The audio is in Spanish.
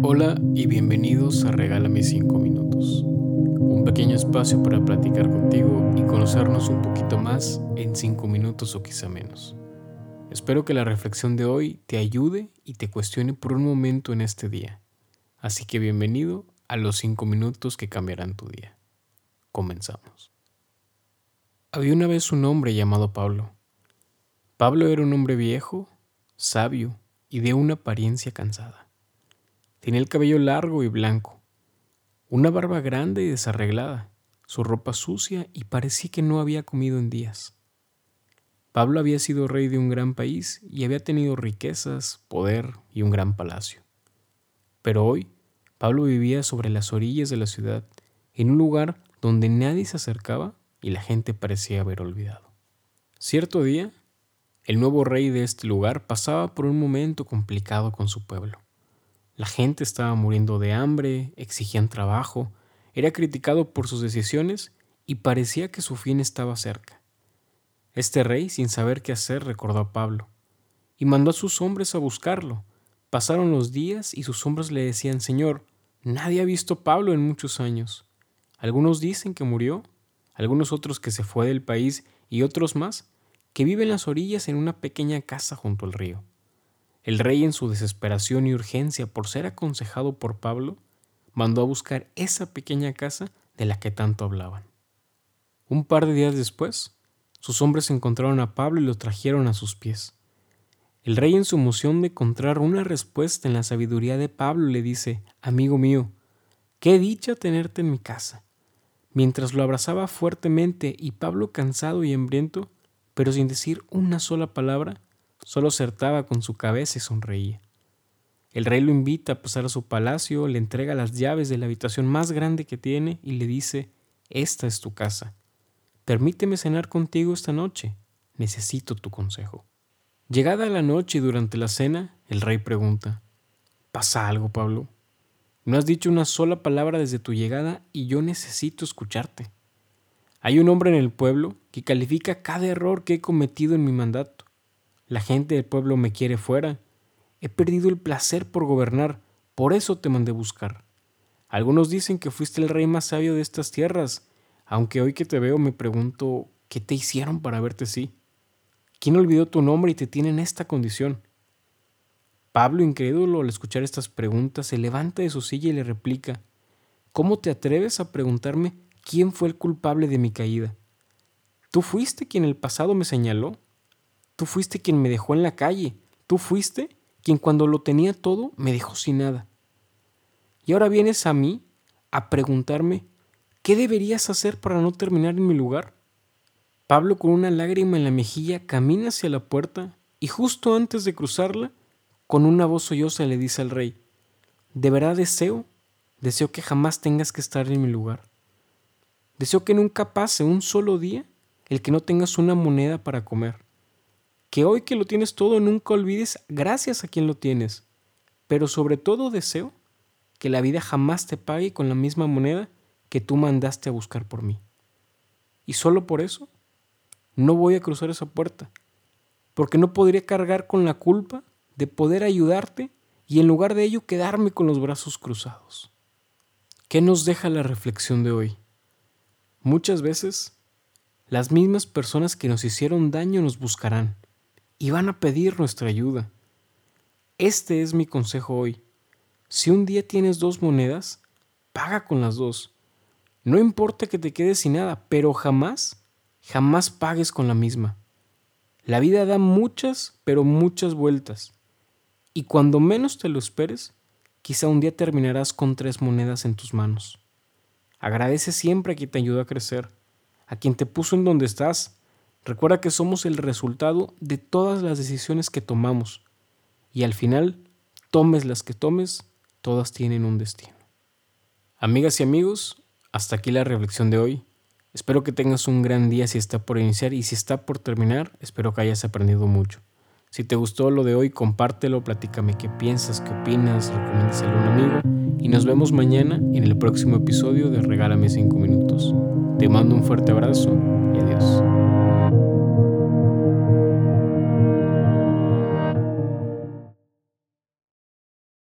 Hola y bienvenidos a Regálame 5 minutos, un pequeño espacio para platicar contigo y conocernos un poquito más en 5 minutos o quizá menos. Espero que la reflexión de hoy te ayude y te cuestione por un momento en este día. Así que bienvenido a los 5 minutos que cambiarán tu día. Comenzamos. Había una vez un hombre llamado Pablo. Pablo era un hombre viejo, sabio y de una apariencia cansada. Tenía el cabello largo y blanco, una barba grande y desarreglada, su ropa sucia y parecía que no había comido en días. Pablo había sido rey de un gran país y había tenido riquezas, poder y un gran palacio. Pero hoy Pablo vivía sobre las orillas de la ciudad, en un lugar donde nadie se acercaba y la gente parecía haber olvidado. Cierto día, el nuevo rey de este lugar pasaba por un momento complicado con su pueblo. La gente estaba muriendo de hambre, exigían trabajo, era criticado por sus decisiones y parecía que su fin estaba cerca. Este rey, sin saber qué hacer, recordó a Pablo y mandó a sus hombres a buscarlo. Pasaron los días y sus hombres le decían, Señor, nadie ha visto a Pablo en muchos años. Algunos dicen que murió, algunos otros que se fue del país y otros más que viven en las orillas en una pequeña casa junto al río. El rey, en su desesperación y urgencia por ser aconsejado por Pablo, mandó a buscar esa pequeña casa de la que tanto hablaban. Un par de días después, sus hombres encontraron a Pablo y lo trajeron a sus pies. El rey, en su emoción de encontrar una respuesta en la sabiduría de Pablo, le dice, Amigo mío, qué dicha tenerte en mi casa. Mientras lo abrazaba fuertemente y Pablo cansado y hambriento, pero sin decir una sola palabra, Solo acertaba con su cabeza y sonreía. El rey lo invita a pasar a su palacio, le entrega las llaves de la habitación más grande que tiene y le dice, Esta es tu casa. Permíteme cenar contigo esta noche. Necesito tu consejo. Llegada la noche y durante la cena, el rey pregunta, ¿Pasa algo, Pablo? No has dicho una sola palabra desde tu llegada y yo necesito escucharte. Hay un hombre en el pueblo que califica cada error que he cometido en mi mandato. La gente del pueblo me quiere fuera. He perdido el placer por gobernar, por eso te mandé buscar. Algunos dicen que fuiste el rey más sabio de estas tierras, aunque hoy que te veo me pregunto, ¿qué te hicieron para verte así? ¿Quién olvidó tu nombre y te tiene en esta condición? Pablo, incrédulo al escuchar estas preguntas, se levanta de su silla y le replica, ¿Cómo te atreves a preguntarme quién fue el culpable de mi caída? ¿Tú fuiste quien el pasado me señaló? Tú fuiste quien me dejó en la calle. Tú fuiste quien cuando lo tenía todo me dejó sin nada. Y ahora vienes a mí a preguntarme, ¿qué deberías hacer para no terminar en mi lugar? Pablo con una lágrima en la mejilla camina hacia la puerta y justo antes de cruzarla, con una voz solloza le dice al rey, de verdad deseo, deseo que jamás tengas que estar en mi lugar. Deseo que nunca pase un solo día el que no tengas una moneda para comer que hoy que lo tienes todo nunca olvides gracias a quien lo tienes. Pero sobre todo deseo que la vida jamás te pague con la misma moneda que tú mandaste a buscar por mí. Y solo por eso no voy a cruzar esa puerta, porque no podría cargar con la culpa de poder ayudarte y en lugar de ello quedarme con los brazos cruzados. ¿Qué nos deja la reflexión de hoy? Muchas veces, las mismas personas que nos hicieron daño nos buscarán y van a pedir nuestra ayuda. Este es mi consejo hoy. Si un día tienes dos monedas, paga con las dos. No importa que te quedes sin nada, pero jamás, jamás pagues con la misma. La vida da muchas, pero muchas vueltas. Y cuando menos te lo esperes, quizá un día terminarás con tres monedas en tus manos. Agradece siempre a quien te ayudó a crecer, a quien te puso en donde estás, Recuerda que somos el resultado de todas las decisiones que tomamos y al final, tomes las que tomes, todas tienen un destino. Amigas y amigos, hasta aquí la reflexión de hoy. Espero que tengas un gran día si está por iniciar y si está por terminar, espero que hayas aprendido mucho. Si te gustó lo de hoy, compártelo, platícame qué piensas, qué opinas, recomiéndaselo a un amigo y nos vemos mañana en el próximo episodio de Regálame 5 minutos. Te mando un fuerte abrazo y adiós.